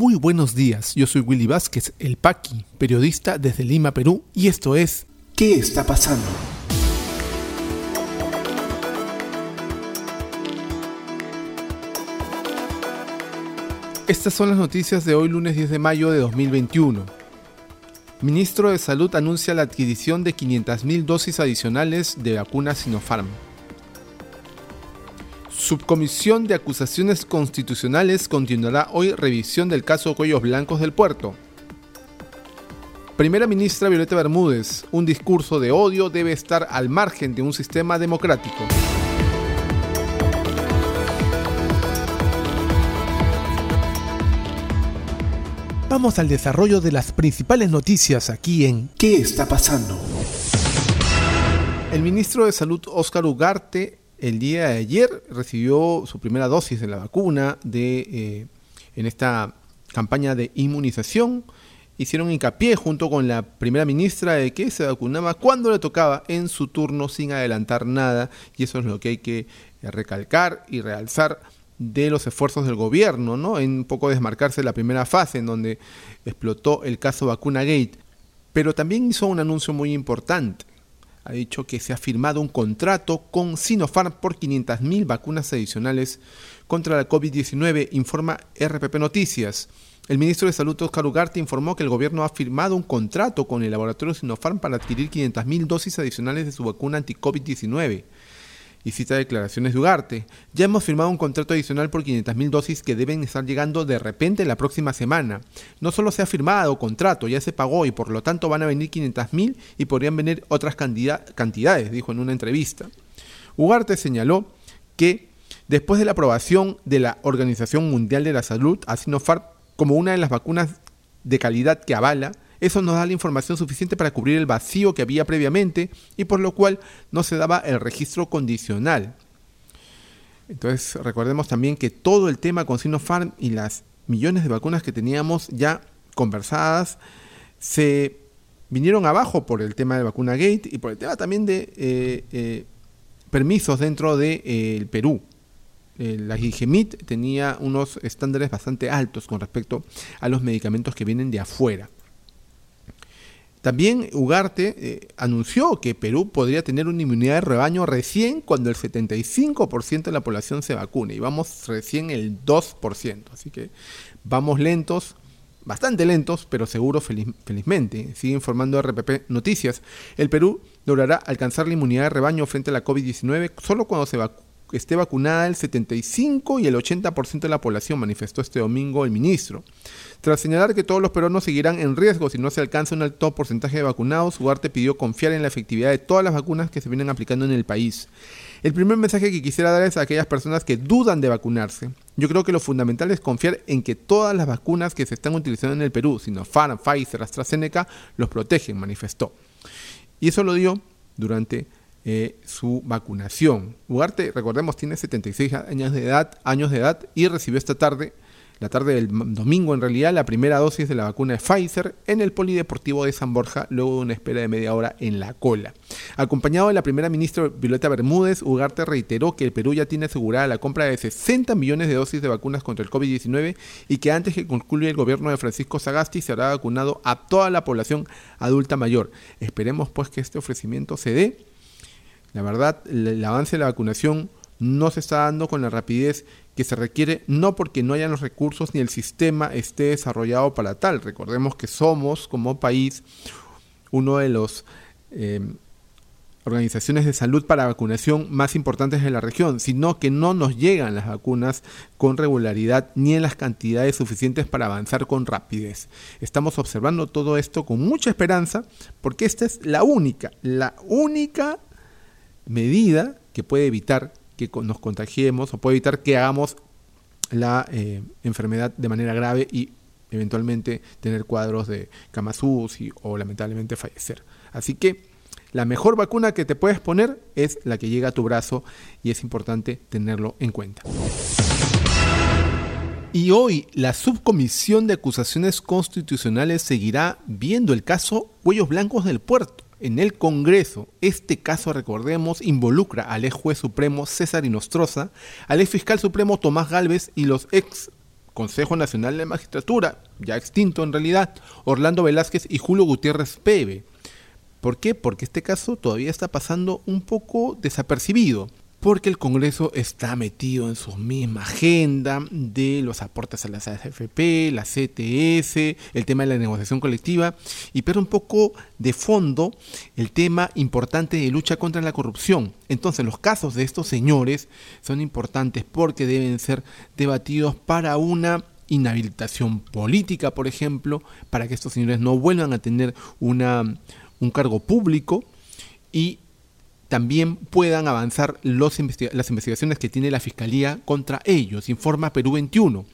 Muy buenos días, yo soy Willy Vázquez, el Paqui, periodista desde Lima, Perú, y esto es ¿Qué está pasando? Estas son las noticias de hoy lunes 10 de mayo de 2021. Ministro de Salud anuncia la adquisición de 500.000 dosis adicionales de vacuna Sinopharm. Subcomisión de Acusaciones Constitucionales continuará hoy revisión del caso Cuellos Blancos del Puerto. Primera ministra Violeta Bermúdez, un discurso de odio debe estar al margen de un sistema democrático. Vamos al desarrollo de las principales noticias aquí en ¿Qué está pasando? El ministro de Salud Óscar Ugarte el día de ayer recibió su primera dosis de la vacuna de, eh, en esta campaña de inmunización. Hicieron hincapié junto con la primera ministra de que se vacunaba cuando le tocaba en su turno sin adelantar nada y eso es lo que hay que recalcar y realzar de los esfuerzos del gobierno, ¿no? En un poco desmarcarse de la primera fase en donde explotó el caso Vacuna Gate. Pero también hizo un anuncio muy importante. Ha dicho que se ha firmado un contrato con Sinopharm por 500.000 vacunas adicionales contra la COVID-19, informa RPP Noticias. El ministro de Salud, Oscar Ugarte, informó que el gobierno ha firmado un contrato con el laboratorio Sinopharm para adquirir 500.000 dosis adicionales de su vacuna anti-COVID-19 y cita declaraciones de Ugarte. Ya hemos firmado un contrato adicional por 500.000 dosis que deben estar llegando de repente la próxima semana. No solo se ha firmado contrato, ya se pagó y por lo tanto van a venir 500.000 y podrían venir otras cantidades, dijo en una entrevista. Ugarte señaló que después de la aprobación de la Organización Mundial de la Salud a Sinopharm como una de las vacunas de calidad que avala, eso nos da la información suficiente para cubrir el vacío que había previamente y por lo cual no se daba el registro condicional. Entonces recordemos también que todo el tema con Sinopharm y las millones de vacunas que teníamos ya conversadas se vinieron abajo por el tema de vacuna gate y por el tema también de eh, eh, permisos dentro del de, eh, Perú. la IGMIT tenía unos estándares bastante altos con respecto a los medicamentos que vienen de afuera. También Ugarte eh, anunció que Perú podría tener una inmunidad de rebaño recién cuando el 75% de la población se vacune y vamos recién el 2%. Así que vamos lentos, bastante lentos, pero seguros felizmente. Sigue informando RPP Noticias. El Perú logrará alcanzar la inmunidad de rebaño frente a la COVID-19 solo cuando se esté vacunada el 75 y el 80% de la población, manifestó este domingo el ministro. Tras señalar que todos los peruanos seguirán en riesgo si no se alcanza un alto porcentaje de vacunados, Ugarte pidió confiar en la efectividad de todas las vacunas que se vienen aplicando en el país. El primer mensaje que quisiera dar es a aquellas personas que dudan de vacunarse. Yo creo que lo fundamental es confiar en que todas las vacunas que se están utilizando en el Perú, Sinopharm, Pfizer, AstraZeneca, los protegen, manifestó. Y eso lo dio durante eh, su vacunación. Ugarte, recordemos, tiene 76 años de edad, años de edad y recibió esta tarde la tarde del domingo en realidad, la primera dosis de la vacuna de Pfizer en el Polideportivo de San Borja, luego de una espera de media hora en la cola. Acompañado de la primera ministra Violeta Bermúdez, Ugarte reiteró que el Perú ya tiene asegurada la compra de 60 millones de dosis de vacunas contra el COVID-19 y que antes que concluya el gobierno de Francisco Sagasti se habrá vacunado a toda la población adulta mayor. Esperemos pues que este ofrecimiento se dé. La verdad, el avance de la vacunación no se está dando con la rapidez que se requiere, no porque no hayan los recursos ni el sistema esté desarrollado para tal. Recordemos que somos como país uno de los em, organizaciones de salud para vacunación más importantes de la región, sino que no nos llegan las vacunas con regularidad ni en las cantidades suficientes para avanzar con rapidez. Estamos observando todo esto con mucha esperanza porque esta es la única, la única medida que puede evitar que nos contagiemos o puede evitar que hagamos la eh, enfermedad de manera grave y eventualmente tener cuadros de y o lamentablemente fallecer. Así que la mejor vacuna que te puedes poner es la que llega a tu brazo y es importante tenerlo en cuenta. Y hoy la Subcomisión de Acusaciones Constitucionales seguirá viendo el caso Huellos Blancos del Puerto en el Congreso. Este caso, recordemos, involucra al ex juez supremo César Inostroza, al ex fiscal supremo Tomás Galvez y los ex Consejo Nacional de Magistratura, ya extinto en realidad, Orlando Velázquez y Julio Gutiérrez Pebe. ¿Por qué? Porque este caso todavía está pasando un poco desapercibido porque el Congreso está metido en su misma agenda de los aportes a las AFP, la CTS, el tema de la negociación colectiva, y pero un poco de fondo el tema importante de lucha contra la corrupción. Entonces los casos de estos señores son importantes porque deben ser debatidos para una inhabilitación política, por ejemplo, para que estos señores no vuelvan a tener una, un cargo público y también puedan avanzar las investigaciones que tiene la Fiscalía contra ellos, informa Perú 21.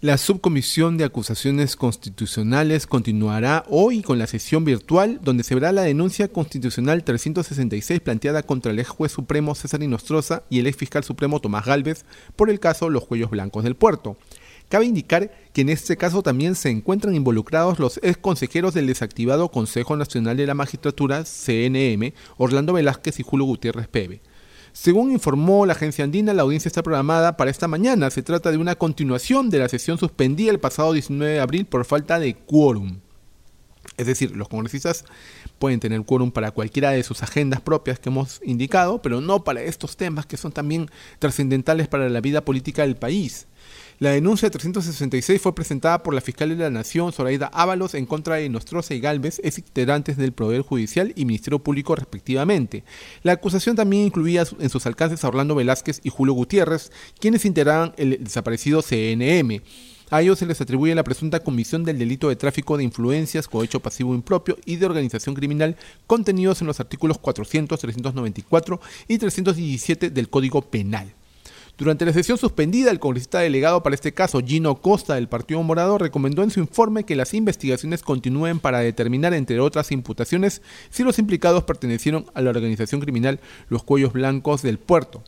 La subcomisión de acusaciones constitucionales continuará hoy con la sesión virtual donde se verá la denuncia constitucional 366 planteada contra el ex juez supremo César Inostroza y el ex fiscal supremo Tomás Galvez por el caso Los Cuellos Blancos del Puerto. Cabe indicar que en este caso también se encuentran involucrados los ex consejeros del desactivado Consejo Nacional de la Magistratura, CNM, Orlando Velázquez y Julio Gutiérrez Pebe. Según informó la agencia andina, la audiencia está programada para esta mañana. Se trata de una continuación de la sesión suspendida el pasado 19 de abril por falta de quórum. Es decir, los congresistas pueden tener quórum para cualquiera de sus agendas propias que hemos indicado, pero no para estos temas que son también trascendentales para la vida política del país. La denuncia 366 fue presentada por la fiscal de la Nación, Zoraida Ábalos, en contra de Nostroza y Galvez, ex integrantes del Poder Judicial y Ministerio Público respectivamente. La acusación también incluía en sus alcances a Orlando Velázquez y Julio Gutiérrez, quienes integraban el desaparecido CNM. A ellos se les atribuye la presunta comisión del delito de tráfico de influencias, cohecho pasivo impropio y de organización criminal contenidos en los artículos 400, 394 y 317 del Código Penal. Durante la sesión suspendida, el congresista delegado para este caso, Gino Costa, del Partido Morado, recomendó en su informe que las investigaciones continúen para determinar, entre otras imputaciones, si los implicados pertenecieron a la organización criminal Los Cuellos Blancos del Puerto.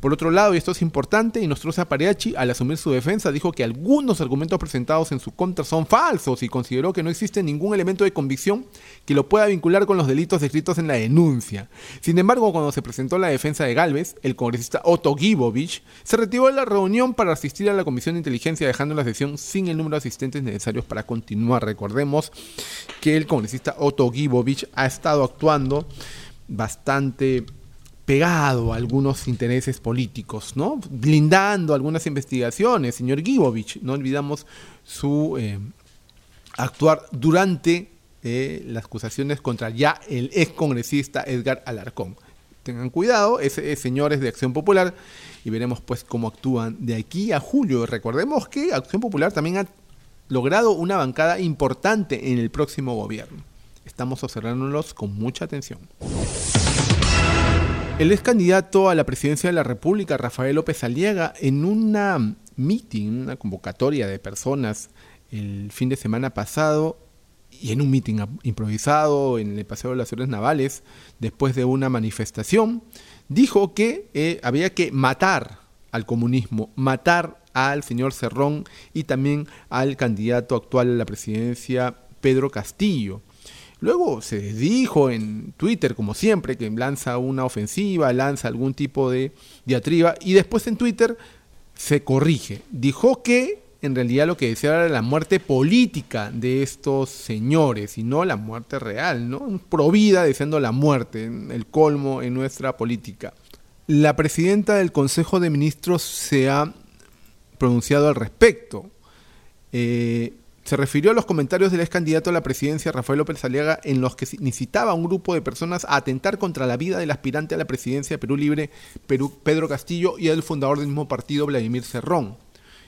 Por otro lado, y esto es importante, Inostroza Pareachi, al asumir su defensa, dijo que algunos argumentos presentados en su contra son falsos y consideró que no existe ningún elemento de convicción que lo pueda vincular con los delitos descritos en la denuncia. Sin embargo, cuando se presentó la defensa de Galvez, el congresista Otto Gibovich se retiró de la reunión para asistir a la Comisión de Inteligencia, dejando la sesión sin el número de asistentes necesarios para continuar. Recordemos que el congresista Otto Gibovich ha estado actuando bastante pegado a algunos intereses políticos, ¿no? blindando algunas investigaciones. Señor Gibovich, no olvidamos su eh, actuar durante eh, las acusaciones contra ya el ex congresista Edgar Alarcón. Tengan cuidado, ese es señores de Acción Popular y veremos pues cómo actúan de aquí a julio. Recordemos que Acción Popular también ha logrado una bancada importante en el próximo gobierno. Estamos observándolos con mucha atención. El ex candidato a la presidencia de la República, Rafael López Aliaga, en una meeting, una convocatoria de personas el fin de semana pasado, y en un meeting improvisado en el Paseo de las Navales, después de una manifestación, dijo que eh, había que matar al comunismo, matar al señor Cerrón y también al candidato actual a la presidencia, Pedro Castillo. Luego se dijo en Twitter, como siempre, que lanza una ofensiva, lanza algún tipo de diatriba, y después en Twitter se corrige. Dijo que en realidad lo que deseaba era la muerte política de estos señores y no la muerte real, ¿no? Provida deseando la muerte, el colmo en nuestra política. La presidenta del Consejo de Ministros se ha pronunciado al respecto. Eh, se refirió a los comentarios del ex candidato a la presidencia Rafael López Aliaga en los que incitaba a un grupo de personas a atentar contra la vida del aspirante a la presidencia de Perú Libre, Pedro Castillo, y al fundador del mismo partido, Vladimir Cerrón.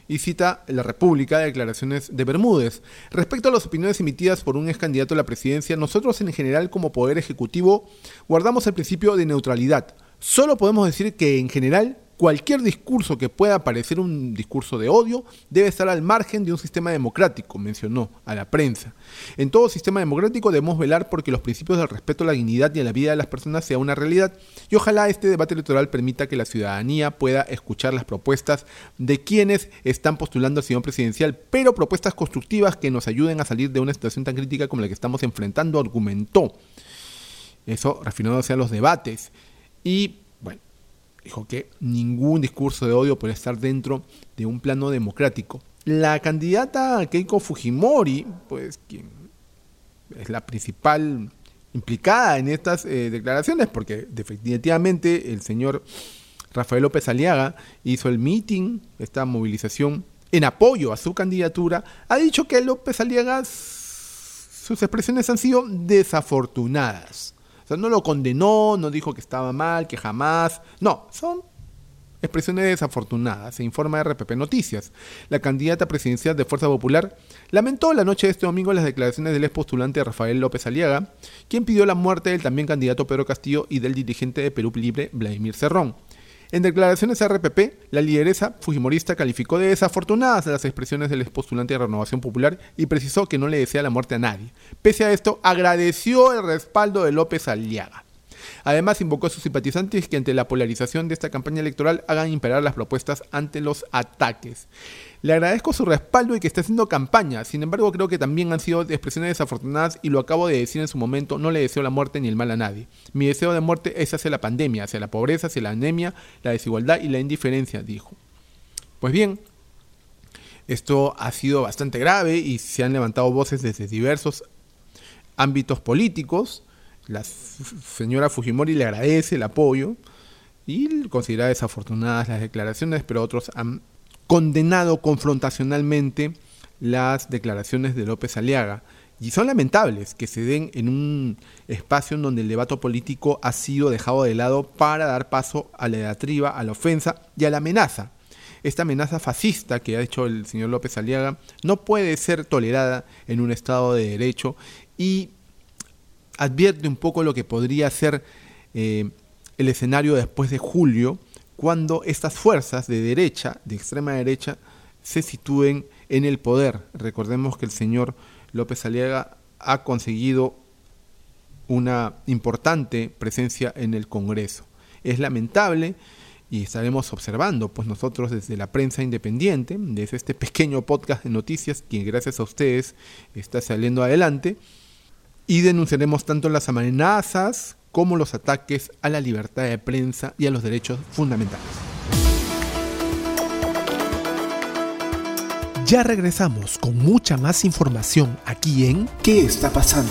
Y cita La República de declaraciones de Bermúdez. Respecto a las opiniones emitidas por un ex candidato a la presidencia, nosotros en general como Poder Ejecutivo guardamos el principio de neutralidad. Solo podemos decir que en general Cualquier discurso que pueda parecer un discurso de odio debe estar al margen de un sistema democrático, mencionó a la prensa. En todo sistema democrático debemos velar porque los principios del respeto a la dignidad y a la vida de las personas sea una realidad y ojalá este debate electoral permita que la ciudadanía pueda escuchar las propuestas de quienes están postulando al señor presidencial, pero propuestas constructivas que nos ayuden a salir de una situación tan crítica como la que estamos enfrentando, argumentó. Eso refiriéndose a los debates. Y dijo que ningún discurso de odio puede estar dentro de un plano democrático. La candidata Keiko Fujimori, pues quien es la principal implicada en estas eh, declaraciones, porque definitivamente el señor Rafael López Aliaga hizo el meeting, esta movilización en apoyo a su candidatura, ha dicho que López Aliaga sus expresiones han sido desafortunadas. O sea, no lo condenó, no dijo que estaba mal, que jamás. No, son expresiones desafortunadas, se informa RPP Noticias. La candidata presidencial de Fuerza Popular lamentó la noche de este domingo las declaraciones del ex postulante Rafael López Aliaga, quien pidió la muerte del también candidato Pedro Castillo y del dirigente de Perú Libre, Vladimir Cerrón. En declaraciones a RPP, la lideresa fujimorista calificó de desafortunadas las expresiones del expostulante de Renovación Popular y precisó que no le desea la muerte a nadie. Pese a esto, agradeció el respaldo de López Aliaga. Además, invocó a sus simpatizantes que ante la polarización de esta campaña electoral hagan imperar las propuestas ante los ataques. Le agradezco su respaldo y que esté haciendo campaña. Sin embargo, creo que también han sido expresiones desafortunadas y lo acabo de decir en su momento, no le deseo la muerte ni el mal a nadie. Mi deseo de muerte es hacia la pandemia, hacia la pobreza, hacia la anemia, la desigualdad y la indiferencia, dijo. Pues bien, esto ha sido bastante grave y se han levantado voces desde diversos ámbitos políticos la señora Fujimori le agradece el apoyo y considera desafortunadas las declaraciones, pero otros han condenado confrontacionalmente las declaraciones de López Aliaga. Y son lamentables que se den en un espacio en donde el debate político ha sido dejado de lado para dar paso a la diatriba, a la ofensa y a la amenaza. Esta amenaza fascista que ha hecho el señor López Aliaga no puede ser tolerada en un Estado de Derecho y advierte un poco lo que podría ser eh, el escenario después de julio, cuando estas fuerzas de derecha, de extrema derecha, se sitúen en el poder. Recordemos que el señor López Aliaga ha conseguido una importante presencia en el Congreso. Es lamentable y estaremos observando, pues nosotros desde la prensa independiente, desde este pequeño podcast de noticias, que gracias a ustedes está saliendo adelante, y denunciaremos tanto las amenazas como los ataques a la libertad de prensa y a los derechos fundamentales. Ya regresamos con mucha más información aquí en ¿Qué está pasando?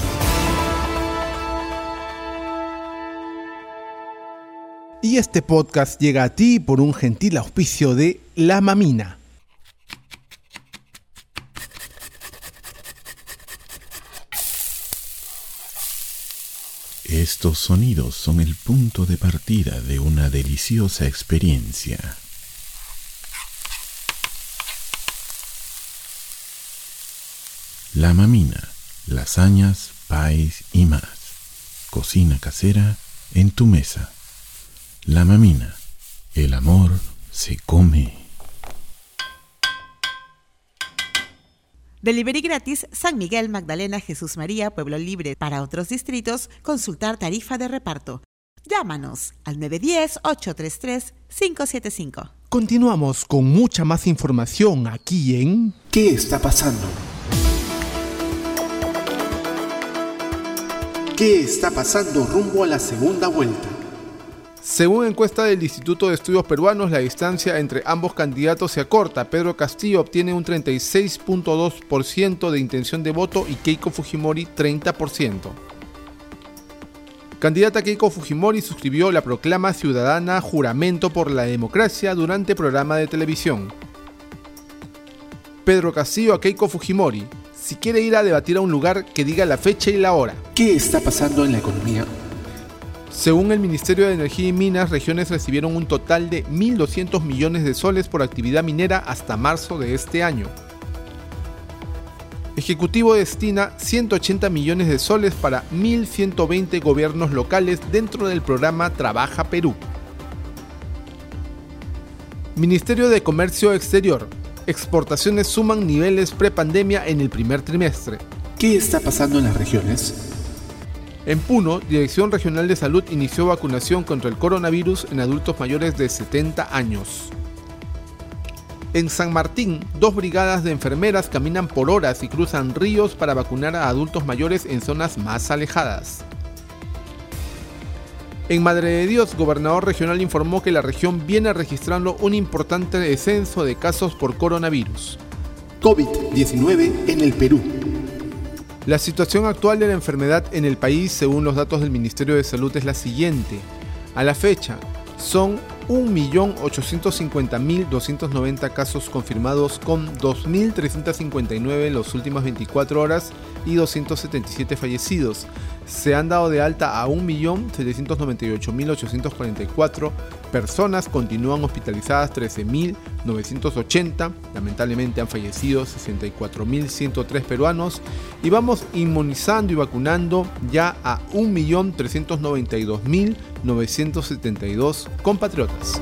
Y este podcast llega a ti por un gentil auspicio de La Mamina Estos sonidos son el punto de partida de una deliciosa experiencia. La mamina, lasañas, pais y más. Cocina casera en tu mesa. La mamina, el amor se come. Delivery gratis San Miguel, Magdalena, Jesús María, Pueblo Libre. Para otros distritos, consultar tarifa de reparto. Llámanos al 910-833-575. Continuamos con mucha más información aquí en ¿Qué está pasando? ¿Qué está pasando rumbo a la segunda vuelta? Según encuesta del Instituto de Estudios Peruanos, la distancia entre ambos candidatos se acorta. Pedro Castillo obtiene un 36.2% de intención de voto y Keiko Fujimori 30%. Candidata Keiko Fujimori suscribió la proclama ciudadana Juramento por la Democracia durante programa de televisión. Pedro Castillo a Keiko Fujimori. Si quiere ir a debatir a un lugar, que diga la fecha y la hora. ¿Qué está pasando en la economía? Según el Ministerio de Energía y Minas, regiones recibieron un total de 1.200 millones de soles por actividad minera hasta marzo de este año. Ejecutivo destina 180 millones de soles para 1.120 gobiernos locales dentro del programa Trabaja Perú. Ministerio de Comercio Exterior. Exportaciones suman niveles prepandemia en el primer trimestre. ¿Qué está pasando en las regiones? En Puno, Dirección Regional de Salud inició vacunación contra el coronavirus en adultos mayores de 70 años. En San Martín, dos brigadas de enfermeras caminan por horas y cruzan ríos para vacunar a adultos mayores en zonas más alejadas. En Madre de Dios, gobernador regional informó que la región viene registrando un importante descenso de casos por coronavirus. COVID-19 en el Perú. La situación actual de la enfermedad en el país, según los datos del Ministerio de Salud, es la siguiente. A la fecha, son 1.850.290 casos confirmados con 2.359 en las últimas 24 horas y 277 fallecidos. Se han dado de alta a 1.798.844 personas, continúan hospitalizadas 13.980, lamentablemente han fallecido 64.103 peruanos y vamos inmunizando y vacunando ya a 1.392.972 compatriotas.